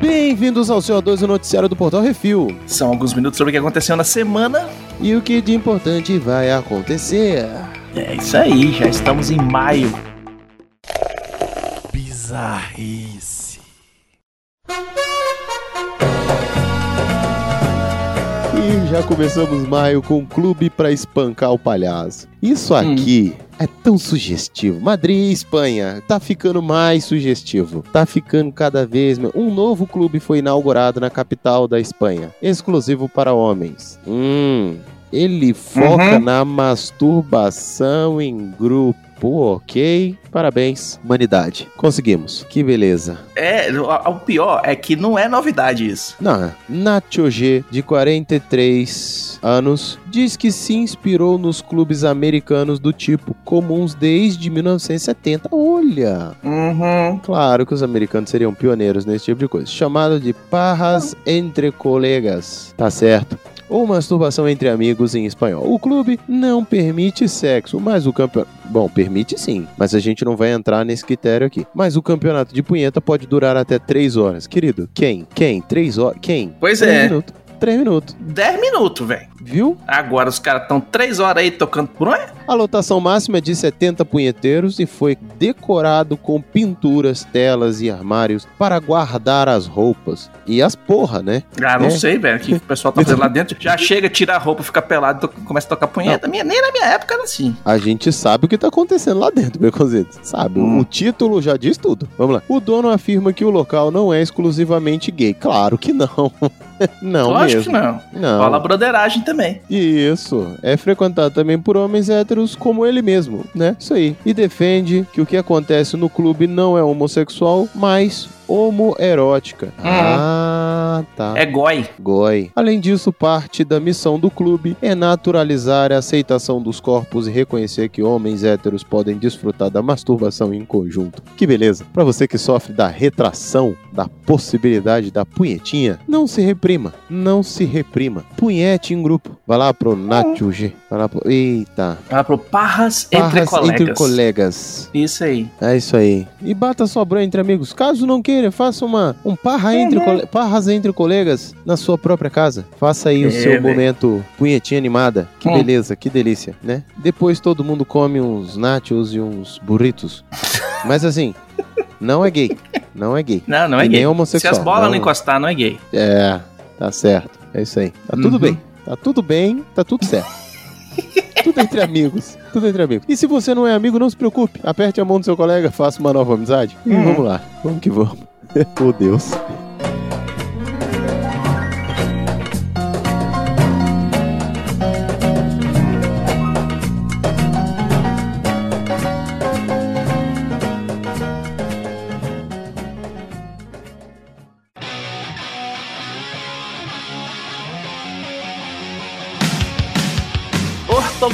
Bem-vindos ao CO2, o noticiário do Portal Refil. São alguns minutos sobre o que aconteceu na semana. E o que de importante vai acontecer. É isso aí, já estamos em maio. Bizarrice. E já começamos maio com um clube pra espancar o palhaço. Isso aqui é tão sugestivo. Madrid, Espanha, tá ficando mais sugestivo. Tá ficando cada vez mais. Um novo clube foi inaugurado na capital da Espanha, exclusivo para homens. Hum. Ele foca Uhum. na masturbação em grupo. Ok, parabéns, humanidade. Conseguimos. Que beleza. É, o, o pior é que não é novidade isso. Não, Nacho G, de 43 anos, diz que se inspirou nos clubes americanos do tipo comuns desde 1970. Olha! Uhum. Claro que os americanos seriam pioneiros nesse tipo de coisa. Chamado de parras entre colegas. Tá certo. Ou masturbação entre amigos em espanhol. O clube não permite sexo, mas o campeonato. Bom, permite sim, mas a gente não vai entrar nesse critério aqui. Mas o campeonato de punheta pode durar até 3 horas. Querido, quem? Quem? 3 horas? Quem? Pois Três é. minutos. 3 minutos. 10 minutos, velho. Viu? Agora os caras estão 3 horas aí tocando por onde? A lotação máxima é de 70 punheteiros e foi decorado com pinturas, telas e armários para guardar as roupas. E as porra, né? Ah, não É. sei, velho. O que o pessoal tá fazendo lá dentro? Já chega, tira a roupa, fica pelado, to- começa a tocar punheta. Minha, nem na minha época era assim. A gente sabe o que tá acontecendo lá dentro, Beconzitos. Sabe? Hum. O título já diz tudo. Vamos lá. O dono afirma que o local não é exclusivamente gay. Claro que não. não Lógico mesmo. que não. Não. Rola broderagem também. Isso, é frequentado também por homens héteros como ele mesmo, né? Isso aí. E defende que o que acontece no clube não é homossexual, mas homoerótica. Ah, tá. É goi. Goi. Além disso, parte da missão do clube é naturalizar a aceitação dos corpos e reconhecer que homens héteros podem desfrutar da masturbação em conjunto. Que beleza. Pra você que sofre da retração, da possibilidade da punhetinha, não se reprima. Não se reprima. Punhete em grupo. Vai lá pro Nacho G. Vai lá pro... Eita. Ela pro parras, entre Parras colegas. entre colegas. Isso aí. É isso aí. E bata bronha entre amigos. Caso não queira, faça uma, um parra entre Uhum. cole- parras entre colegas na sua própria casa. Faça aí o É, seu velho. momento punhetinha animada. Que Hum. beleza, que delícia, né? Depois todo mundo come uns nachos e uns burritos. Mas assim, não é gay. Não é gay. Não, não é E gay. nem Se homossexual. as bolas não Não. encostar, não é gay. É, tá certo. É isso aí. Tá tudo Uhum. bem. Tá tudo bem, tá tudo certo. tudo entre amigos. Tudo entre amigos. E se você não é amigo, não se preocupe. Aperte a mão do seu colega, faça uma nova amizade. E Uhum. vamos lá. Vamos que vamos. oh, Deus.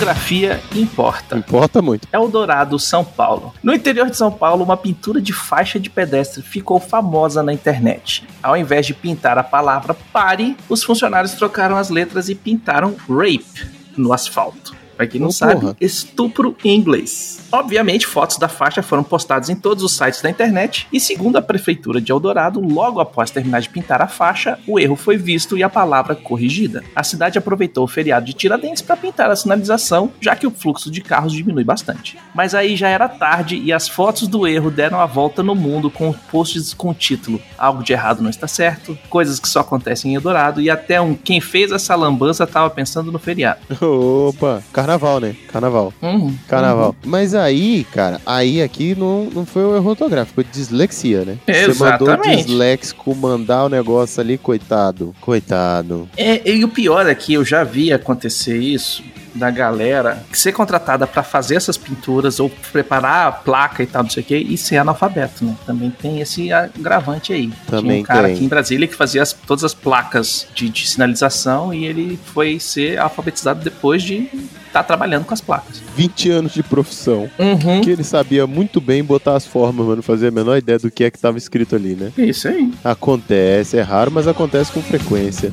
Ortografia importa. Importa muito. Eldorado, São Paulo. No interior de São Paulo, uma pintura de faixa de pedestre ficou famosa na internet. Ao invés de pintar a palavra pare, os funcionários trocaram as letras e pintaram rape no asfalto. Pra quem não Oh, sabe, porra. estupro em inglês. Obviamente, fotos da faixa foram postadas em todos os sites da internet e, segundo a prefeitura de Eldorado, logo após terminar de pintar a faixa, o erro foi visto e a palavra corrigida. A cidade aproveitou o feriado de Tiradentes para pintar a sinalização, já que o fluxo de carros diminui bastante. Mas aí já era tarde e as fotos do erro deram a volta no mundo com posts com o título Algo de errado não está certo, coisas que só acontecem em Eldorado e até um quem fez essa lambança estava pensando no feriado. Opa. Carnaval, né? Carnaval. Uhum. Carnaval. Mas aí, cara, aí aqui não, não foi o erro ortográfico, foi dislexia, né? Você mandou o Exatamente. disléxico mandar o negócio ali, coitado. Coitado. É, e o pior é que eu já vi acontecer isso da galera ser contratada pra fazer essas pinturas ou preparar a placa e tal, não sei o que, e ser analfabeto, né? Também tem esse agravante aí. Tinha Também um cara tem. aqui em Brasília que fazia as- todas as placas de, de sinalização e ele foi ser alfabetizado depois de estar trabalhando com as placas. 20 anos de profissão. Uhum. Que ele sabia muito bem botar as formas, mas não fazia a menor ideia do que é que tava escrito ali, né? Isso aí. Acontece, é raro, mas acontece com frequência.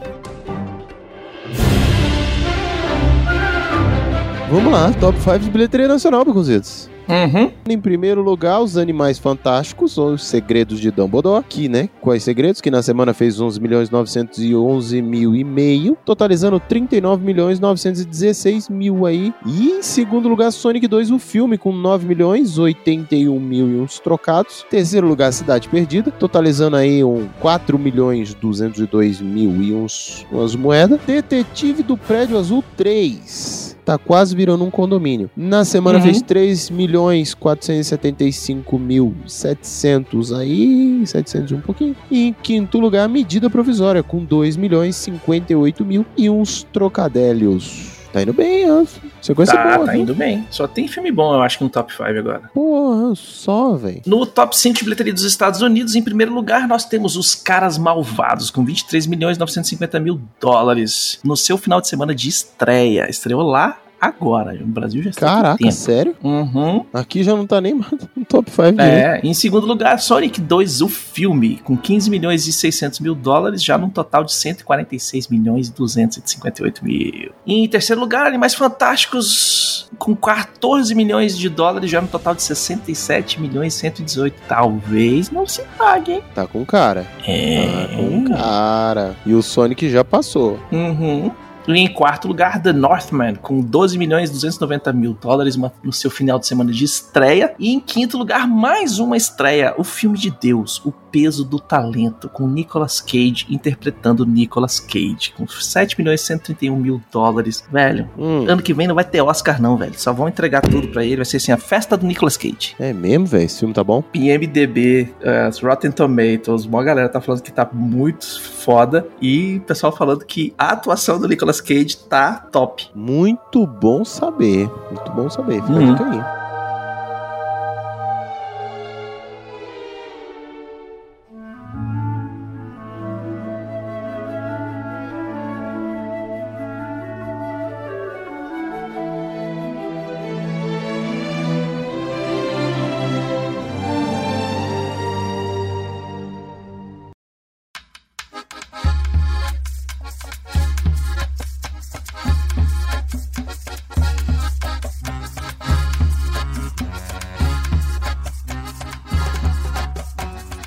Vamos lá, top 5 de bilheteria nacional, Baconzitos. Uhum. Em primeiro lugar, Os Animais Fantásticos, ou Os Segredos de Dumbledore, que, né, quais segredos? Que na semana fez 11 milhões 911 mil e meio, totalizando 39 milhões 916 mil aí. E em segundo lugar, Sonic 2, o filme, com 9 milhões 81 mil e uns trocados. Terceiro lugar, Cidade Perdida, totalizando aí um 4 milhões 202 mil e uns, umas moedas. Detetive do Prédio Azul 3 tá quase virando um condomínio. Na semana Uhum. fez 3 milhões 475 mil 700 aí, 700 e um pouquinho. E em quinto lugar, medida provisória com 2 milhões 58 mil e uns trocadélios. Tá indo bem, ó. Sequência Tá, boa, tá viu? indo bem. Só tem filme bom, eu acho que no top 5 agora. Porra, só, velho. No top 5 de bilheteria dos Estados Unidos, em primeiro lugar, nós temos Os Caras Malvados, com 23 milhões 950 mil dólares, no seu final de semana de estreia. Estreou lá agora. No Brasil já está Caraca, sério? Uhum. Aqui já não tá nem no top 5 direito. É, em segundo lugar, Sonic 2, o filme, com 15 milhões e 600 mil dólares, já num total de 146 milhões e 258 mil. Em terceiro lugar, Animais Fantásticos, com 14 milhões de dólares, já no total de 67 milhões e 118. Talvez não se pague, hein? Tá com cara. É. Tá com cara. E o Sonic já passou. Uhum. E em quarto lugar, The Northman, com 12 milhões e 290 mil dólares no seu final de semana de estreia. E em quinto lugar, mais uma estreia, o filme de Deus, O Peso do Talento, com Nicolas Cage interpretando Nicolas Cage, com 7 milhões e 131 mil dólares. Velho, Hum, ano que vem não vai ter Oscar não, velho. Só vão entregar tudo pra ele, vai ser assim, a festa do Nicolas Cage. é mesmo, velho? Esse filme tá bom? IMDB, eh, as Rotten Tomatoes, uma galera tá falando que tá muito foda e o pessoal falando que a atuação do Nicolas Cage tá top. Muito bom saber. Muito bom saber. Fica Uhum. aí.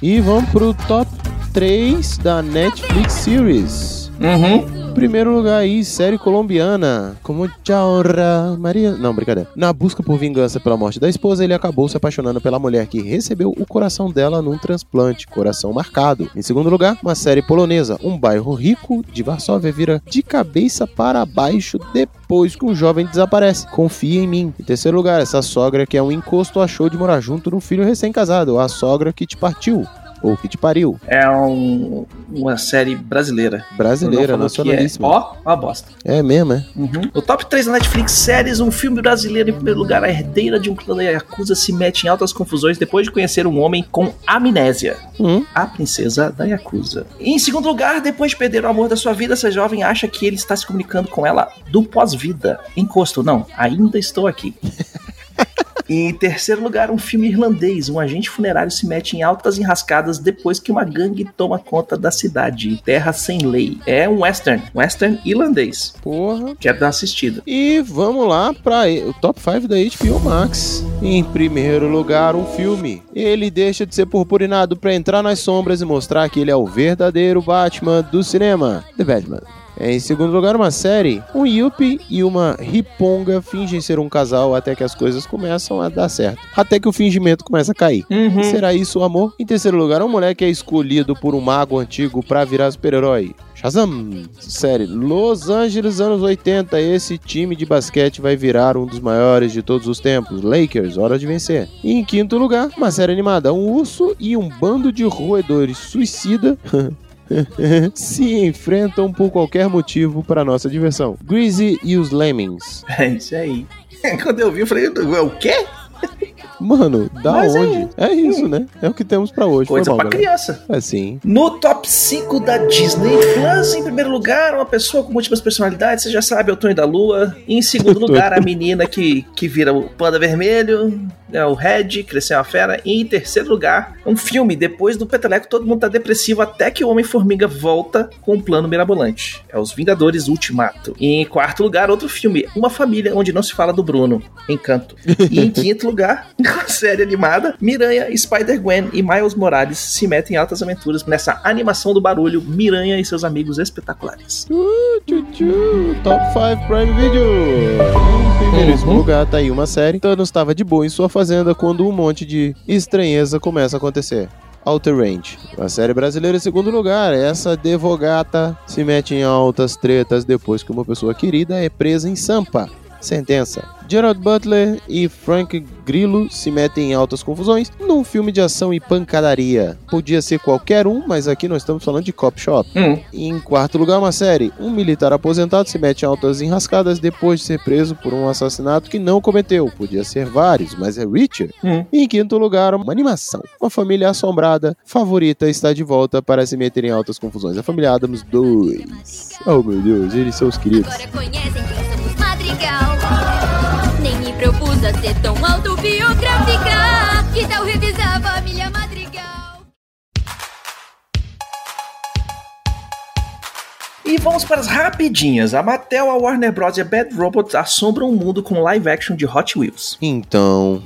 E vamos pro top 3 da Netflix Series. Uhum. Primeiro lugar aí, série colombiana. Como honra Maria. Não, brincadeira. Na busca por vingança pela morte da esposa, ele acabou se apaixonando pela mulher que recebeu o coração dela num transplante, coração marcado. Em segundo lugar, uma série polonesa. Um bairro rico de Varsóvia vira de cabeça para baixo depois que um jovem desaparece. Confia em mim. Em terceiro lugar, essa sogra que é um encosto achou de morar junto no filho recém-casado. A sogra que te partiu. Ou que te pariu. É um- uma série brasileira. Brasileira, nacionalíssima. É, ó, uma bosta. É mesmo, é? Uhum. No top 3 da Netflix séries, um filme brasileiro em primeiro lugar, a herdeira de um clã da Yakuza se mete em altas confusões depois de conhecer um homem com amnésia. Hum. a princesa da Yakuza. E em segundo lugar, depois de perder o amor da sua vida, essa jovem acha que ele está se comunicando com ela do pós-vida. Encosto, não, ainda estou aqui. E em terceiro lugar, um filme irlandês. Um agente funerário se mete em altas enrascadas depois que uma gangue toma conta da cidade. Terra sem lei. É um western. Western irlandês. Porra. Quero dar uma assistida. E vamos lá para o top 5 da HBO Max. Em primeiro lugar, um filme. Ele deixa de ser purpurinado para entrar nas sombras e mostrar que ele é o verdadeiro Batman do cinema. The Batman. Em segundo lugar, uma série. Um Yuppie e uma Riponga fingem ser um casal até que as coisas começam a dar certo. Até que o fingimento começa a cair. Uhum. Será isso o amor? Em terceiro lugar, um moleque é escolhido por um mago antigo pra virar super-herói. Shazam! Série Los Angeles anos 80. Esse time de basquete vai virar um dos maiores de todos os tempos. Lakers, hora de vencer. E em quinto lugar, uma série animada. Um urso e um bando de roedores suicida. se enfrentam por qualquer motivo para nossa diversão. Greasy e os Lemmings. É isso aí. Quando eu vi, eu falei, o quê? Mano, da Mas é- onde? É isso, né? É o que temos pra hoje. Coisa mal, pra galera. criança. É sim. No top 5 da Disney Plus, em primeiro lugar, uma pessoa com múltiplas personalidades, você já sabe, é o Tonho da Lua. Em segundo lugar, a menina que, que vira o panda vermelho. É o Red, Cresceu a Fera. E em terceiro lugar, um filme. Depois do Peteleco, todo mundo tá depressivo até que o Homem-Formiga volta com um plano mirabolante. É Os Vingadores Ultimato. E em quarto lugar, outro filme. Uma família onde não se fala do Bruno. Encanto. E em quinto lugar, uma série animada. Miranha, Spider-Gwen e Miles Morales se metem em altas aventuras nessa animação do barulho Miranha e seus amigos espetaculares. Uh, tchu, tchu. Top 5 Prime Video. Uhum. lugar, tá aí uma série. Thanos estava de boa em sua fazenda quando um monte de estranheza começa a acontecer. Outer Range. A série brasileira em segundo lugar. Essa advogata se mete em altas tretas depois que uma pessoa querida é presa em Sampa. Sentença. Gerard Butler e Frank Grillo se metem em altas confusões num filme de ação e pancadaria. Podia ser qualquer um, mas aqui nós estamos falando de Cop Shop. Hum, em quarto lugar, uma série. Um militar aposentado se mete em altas enrascadas depois de ser preso por um assassinato que não cometeu. Podia ser vários, mas é Richard. hum. E em quinto lugar, uma animação. Uma família assombrada, favorita, está de volta para se meter em altas confusões. A família Adams 2. Oh meu Deus, eles são os queridos. Agora conhecem quem somos Madrigal. Nem me propus a ser tão autobiográfica. Que tal revisar a família Madrigal? E vamos para as rapidinhas. A Mattel, a Warner Bros. e a Bad Robot assombram o mundo com live action de Hot Wheels. Então,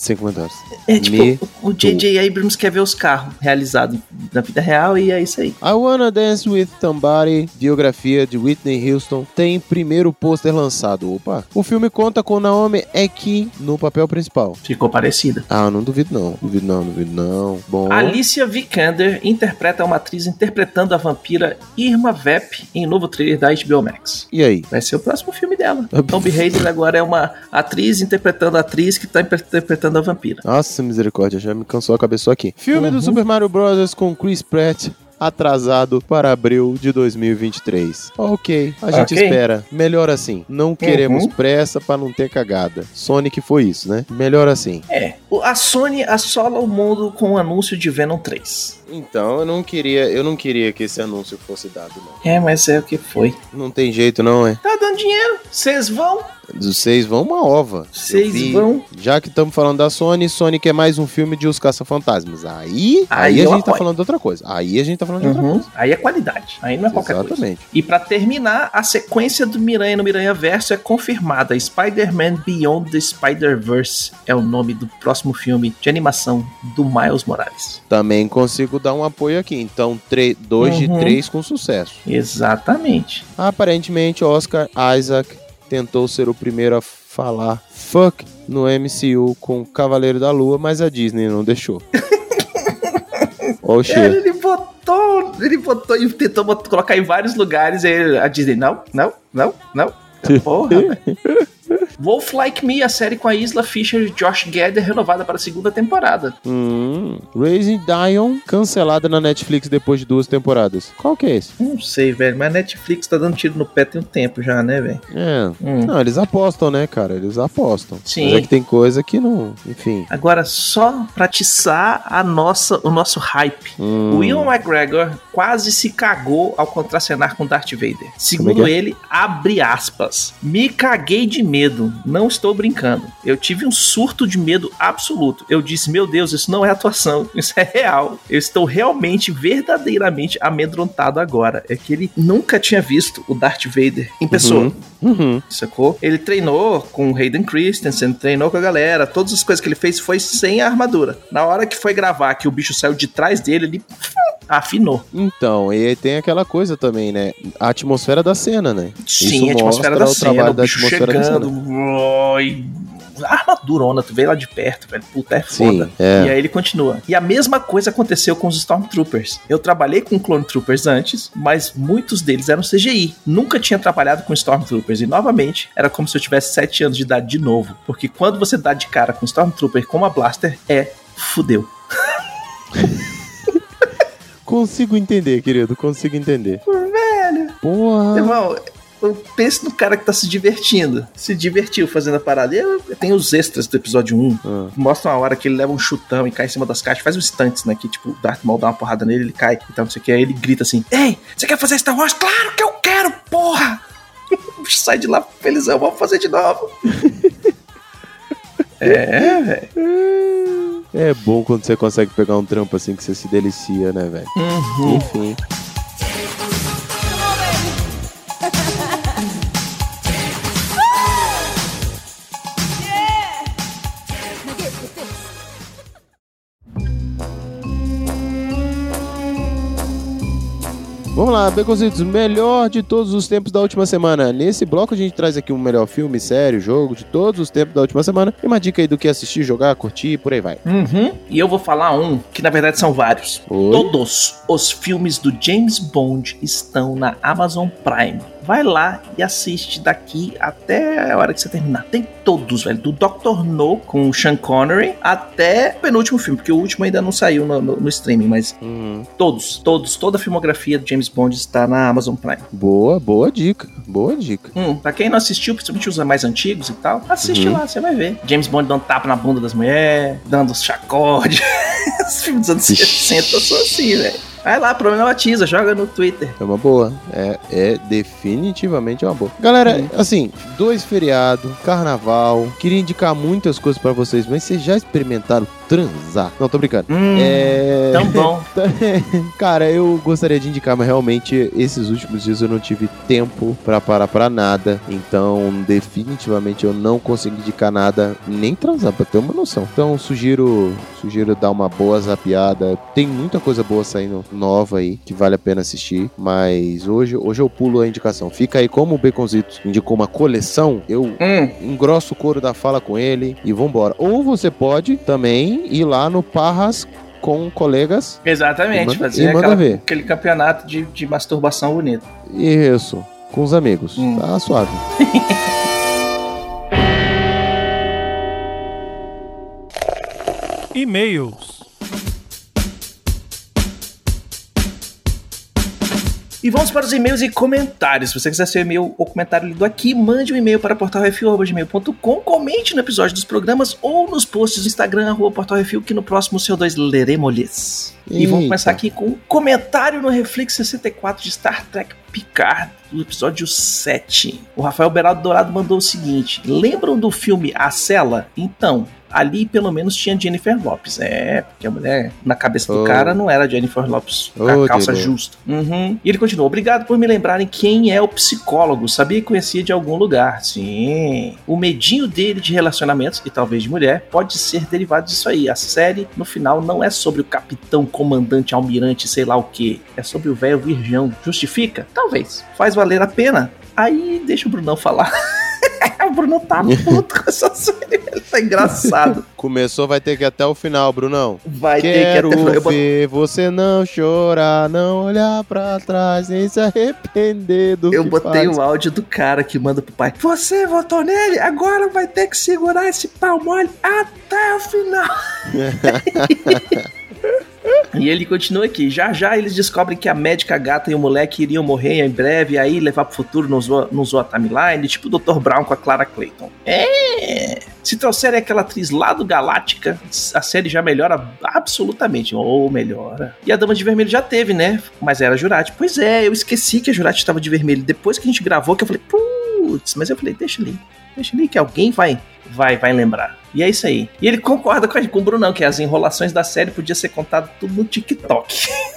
sem comentários. É tipo, Me o J.J. Abrams quer ver os carros realizados na vida real e é isso aí. I Wanna Dance With Somebody, biografia de Whitney Houston, tem primeiro pôster lançado. Opa! O filme conta com Naomi Eki no papel principal. Ficou parecida. Ah, não duvido não. Duvido não, duvido não. Bom. Alicia Vikander interpreta uma atriz interpretando a vampira Irma Vep em novo trailer da HBO Max. E aí? Vai ser o próximo filme dela. Tomb Raider agora é uma atriz interpretando a atriz que tá interpretando a vampira. Nossa, misericórdia, já me cansou a cabeça só aqui. Filme do Super Mario Bros. com Chris Pratt. Atrasado para abril de 2023. Ok, a gente Ok. espera. Melhor assim. Não queremos pressa para não ter cagada. Sonic foi isso, né? Melhor assim. É, o- a Sony assola o mundo com o anúncio de Venom 3. Então, eu não queria, eu não queria que esse anúncio fosse dado, não. É, mas é o que foi. Não tem jeito, não, é? Tá dando dinheiro? Vocês vão? Vocês vão uma ova. Vocês vão? Já que estamos falando da Sony, Sonic é mais um filme de Os Caça-Fantasmas. Aí, Aí aí, a gente tá apoio. falando de outra coisa. Aí a gente tá falando de outra Uhum. coisa. Aí é qualidade. Aí não é qualquer coisa. Exatamente. E pra terminar, a sequência do Miranha no Miranha Verso é confirmada. Spider-Man Beyond the Spider-Verse é o nome do próximo filme de animação do Miles Morales. Também consigo dar um apoio aqui. Então, 2 de Uhum. 3 com sucesso. Exatamente. Aparentemente, Oscar Isaac tentou ser o primeiro a falar fuck no MCU com Cavaleiro da Lua, mas a Disney não deixou. Ó o Cara, cheiro. ele botou, ele botou e tentou colocar em vários lugares. E a Disney, não, não, não, não. Porra. Wolf Like Me, a série com a Isla Fisher e Josh Gad é renovada para a segunda temporada. Hum, Raising Dion, cancelada na Netflix depois de duas temporadas. Qual que é esse? Não sei, velho, mas a Netflix tá dando tiro no pé tem um tempo já, né, velho? É. Hum. Não, eles apostam, né, cara? Eles apostam. Sim. Mas é que tem coisa que não. Enfim. Agora, só pra atiçar a nossa, o nosso hype. Hum. O Ian McGregor quase se cagou ao contracenar com Darth Vader. É Segundo que é? ele, abre aspas. Me caguei de medo. Não estou brincando. Eu tive um surto de medo absoluto. Eu disse, meu Deus, isso não é atuação. Isso é real. Eu estou realmente, verdadeiramente amedrontado agora. É que ele nunca tinha visto o Darth Vader em pessoa. Uhum. Sacou? Ele treinou com o Hayden Christensen, treinou com a galera. Todas as coisas que ele fez foi sem a armadura. Na hora que foi gravar, que o bicho saiu de trás dele, ele afinou. Então, e aí tem aquela coisa também, né? A atmosfera da cena, né? Sim, Isso a atmosfera da o cena, o da bicho chegando. armadurona, tu veio lá de perto, velho. Puta, é Sim, foda. é. E aí ele continua. E a mesma coisa aconteceu com os Stormtroopers. Eu trabalhei com Clone Troopers antes, mas muitos deles eram CGI. Nunca tinha trabalhado com Stormtroopers. E novamente, era como se eu tivesse 7 anos de idade de novo. Porque quando você dá de cara com Stormtrooper com uma blaster, é fudeu. Consigo entender, querido, consigo entender. Velho. Porra. Irmão, eu penso no cara que tá se divertindo. Se divertiu fazendo a parada. E tem os extras do episódio 1. Ah. Mostra uma hora que ele leva um chutão e cai em cima das caixas. Faz os stunts, né? Que tipo, o Darth Maul dá uma porrada nele, ele cai. Então não sei o que. Aí ele grita assim: Ei, você quer fazer Star Wars? Claro que eu quero, porra! Sai de lá felizão, vamos fazer de novo. É, velho. É bom quando você consegue pegar um trampo assim que você se delicia, né, velho? Uhum. Enfim. Vamos lá, Beconzitos, melhor de todos os tempos da última semana. Nesse bloco a gente traz aqui um melhor filme, série, jogo de todos os tempos da última semana. E uma dica aí do que assistir, jogar, curtir, por aí vai. Uhum. E eu vou falar um, que na verdade são vários. Oi? Todos os filmes do James Bond estão na Amazon Prime. Vai lá e assiste daqui até a hora que você terminar. Tem todos, velho. Do Dr. No com o Sean Connery até o penúltimo filme, porque o último ainda não saiu no, no- no streaming, mas Uhum. todos, todos, toda a filmografia do James Bond está na Amazon Prime. Boa, boa dica. Boa dica. Hum, pra quem não assistiu, principalmente os mais antigos e tal, assiste Uhum. lá, você vai ver. James Bond dando tapa na bunda das mulheres, dando chacode. Os filmes dos anos Vixe. 60 são assim, velho. Vai lá, problematiza, joga no Twitter. É uma boa. É, é definitivamente uma boa. Galera, assim, dois feriados, carnaval. Queria indicar muitas coisas pra vocês, mas vocês já experimentaram transar? Não, tô brincando. Hum, É. tão bom. Cara, eu gostaria de indicar, mas realmente esses últimos dias eu não tive tempo pra parar pra nada. Então, definitivamente eu não consegui indicar nada, nem transar, pra ter uma noção. Então, sugiro, sugiro dar uma boa zapiada. Tem muita coisa boa saindo nova aí que vale a pena assistir. Mas hoje, hoje eu pulo a indicação. Fica aí como o Baconzitos indicou uma coleção, eu Hum, engrosso o couro da fala com ele e vambora. Ou você pode também ir lá no Parras com colegas exatamente, E fazer e aquela- ver. aquele campeonato de, de masturbação bonito. Isso, com os amigos. Hum. Tá suave. E-mails. E vamos para os e-mails e comentários. Se você quiser seu e-mail ou comentário lido aqui, mande um e-mail para portalrefil.gmail.com, comente no episódio dos programas ou nos posts do Instagram, arroba portalrefil, que no próximo CO2 leremos-lhes. E vamos começar aqui com um comentário no Reflex 64 de Star Trek Picard, do episódio 7. O Rafael Beraldo Dourado mandou o seguinte: Lembram do filme A Cela? Então, ali pelo menos tinha Jennifer Lopes. É, porque a mulher na cabeça do Oh. cara não era Jennifer Lopes Oh, a calça Deus. justa. Uhum. E ele continua: Obrigado por me lembrarem quem é o psicólogo. Sabia que conhecia de algum lugar. Sim. O medinho dele de relacionamentos, e talvez de mulher, pode ser derivado disso aí. A série, no final, não é sobre o capitão, comandante, almirante, sei lá o que. É sobre o velho virgão. Justifica? Talvez. Faz valer a pena? Aí deixa o Brunão falar. o Brunão tá puto com essa série. Ele tá engraçado. Começou, vai ter que ir até o final, Brunão. Vai Quero ter que até. Eu bot- ver você não chorar, não olhar pra trás, nem se arrepender do Eu botei faz. o áudio do cara que manda pro pai. Você votou nele? Agora vai ter que segurar esse pau mole até o final. E ele continua aqui. Já já eles descobrem que a médica gata e o moleque iriam morrer em breve, e aí levar pro futuro no Zoa, no Zoa Timeline, tipo o Dr. Brown com a Clara Clayton. É. Se trouxerem aquela atriz lá do Galáctica, a série já melhora absolutamente. Ou melhora. E a Dama de Vermelho já teve, né? Mas era a Jurati. Pois é, eu esqueci que a Jurati estava de vermelho. Depois que a gente gravou, que eu falei, putz, mas eu falei, deixa ali. Deixa ali que alguém vai, vai, vai lembrar. E é isso aí. E ele concorda com, a, com o Brunão, que as enrolações da série podia ser contado tudo no TikTok.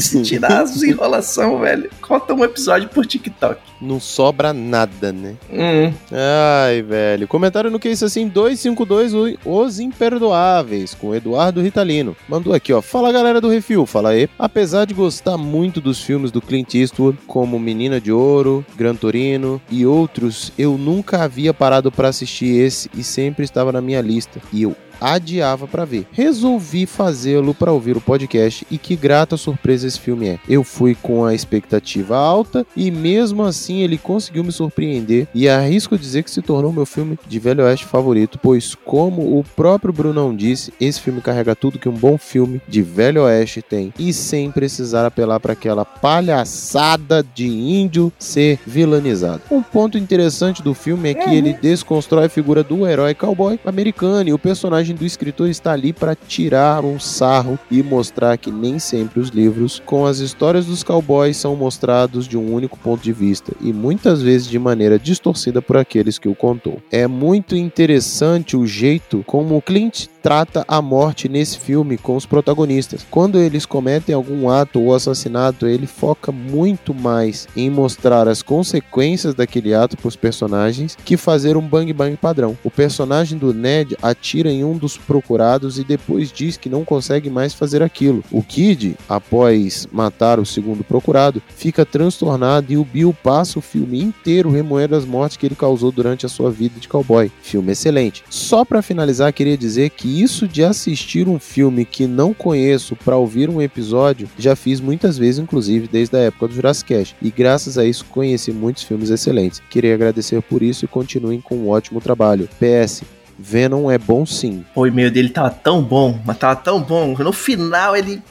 Tirar as enrolações, velho, conta um episódio por TikTok. Não sobra nada, né? Hum, Ai, velho. Comentário no que isso assim, 252, o- Os Imperdoáveis, com Eduardo Ritalino. Mandou aqui, ó. Fala galera do Refil, fala aí. Apesar de gostar muito dos filmes do Clint Eastwood, como Menina de Ouro, Gran Torino e outros, eu nunca havia parado pra assistir esse e sempre estava na minha lista. E eu adiava pra ver. Resolvi fazê-lo pra ouvir o podcast e que grata surpresa esse filme é. Eu fui com a expectativa alta e mesmo assim ele conseguiu me surpreender e arrisco dizer que se tornou meu filme de Velho Oeste favorito, pois como o próprio Brunão disse, esse filme carrega tudo que um bom filme de Velho Oeste tem e sem precisar apelar para aquela palhaçada de índio ser vilanizado. Um ponto interessante do filme é que ele desconstrói a figura do herói cowboy americano e o personagem personagem do escritor está ali para tirar um sarro e mostrar que nem sempre os livros com as histórias dos cowboys são mostrados de um único ponto de vista e muitas vezes de maneira distorcida por aqueles que o contou. É muito interessante o jeito como o Clint trata a morte nesse filme com os protagonistas. Quando eles cometem algum ato ou assassinato, ele foca muito mais em mostrar as consequências daquele ato para os personagens que fazer um bang bang padrão. O personagem do Ned atira em um dos procurados e depois diz que não consegue mais fazer aquilo. O Kid, após matar o segundo procurado, fica transtornado e o Bill passa o filme inteiro remoendo as mortes que ele causou durante a sua vida de cowboy. Filme excelente. Só para finalizar, queria dizer que isso de assistir um filme que não conheço para ouvir um episódio, já fiz muitas vezes, inclusive desde a época do Jurassic. E graças a isso conheci muitos filmes excelentes. Queria agradecer por isso e continuem com um ótimo trabalho. PS, Venom é bom sim. O e-mail dele tava tão bom, mas tava tão bom. No final ele.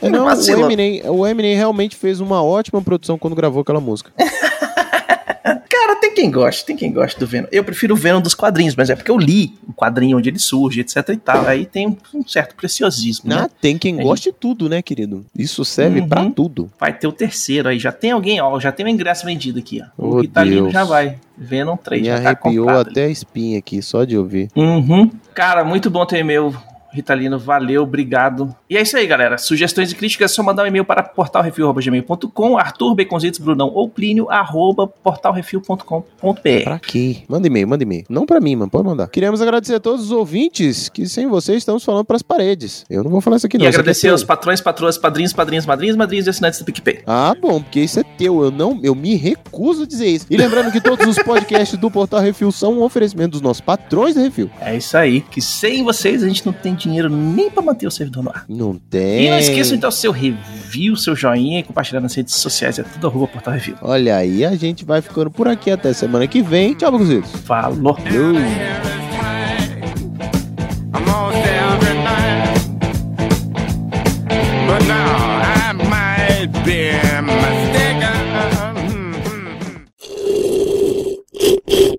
É, não, o Eminem, o Eminem realmente fez uma ótima produção quando gravou aquela música. Quem goste, tem quem goste do Venom. Eu prefiro o Venom dos quadrinhos, mas é porque eu li o quadrinho onde ele surge, etc e tal. Aí tem um certo preciosismo. Ah, né? tem quem goste de tudo, né, querido? Isso serve Uhum. pra tudo. Vai ter o terceiro aí. Já tem alguém, ó. Já tem um ingresso vendido aqui, ó. Oh, o Ritalino Deus. já vai. Venom 3 Me já tá arrepiou até a espinha aqui, só de ouvir. Uhum. Cara, muito bom ter e-mail, Ritalino. Valeu, obrigado. E é isso aí, galera. Sugestões e críticas é só mandar um e-mail para portalrefil.gmail.com, Arthur Baconzitos, Brunão ou Plínio, arroba portalrefil.com.br. Pra quê? Manda e-mail, manda e-mail. Não pra mim, mano, pode mandar. Queremos agradecer a todos os ouvintes que sem vocês estamos falando pras paredes. Eu não vou falar isso aqui não. E é agradecer aos patrões, patroas, padrinhos, padrinhos, madrinhos, madrinhos e assinantes do PicPay. Ah, bom, porque isso é teu. Eu não, eu me recuso a dizer isso. E lembrando que todos os podcasts do Portal Refil são um oferecimento dos nossos patrões da Refil. É isso aí, que sem vocês a gente não tem dinheiro nem pra manter o servidor no ar. Não tem. E não esqueçam então seu review, seu joinha e compartilhar nas redes sociais, é tudo arroba Portal Review. Olha aí, a gente vai ficando por aqui até semana que vem. Tchau, Baguzitos. Falou! Almost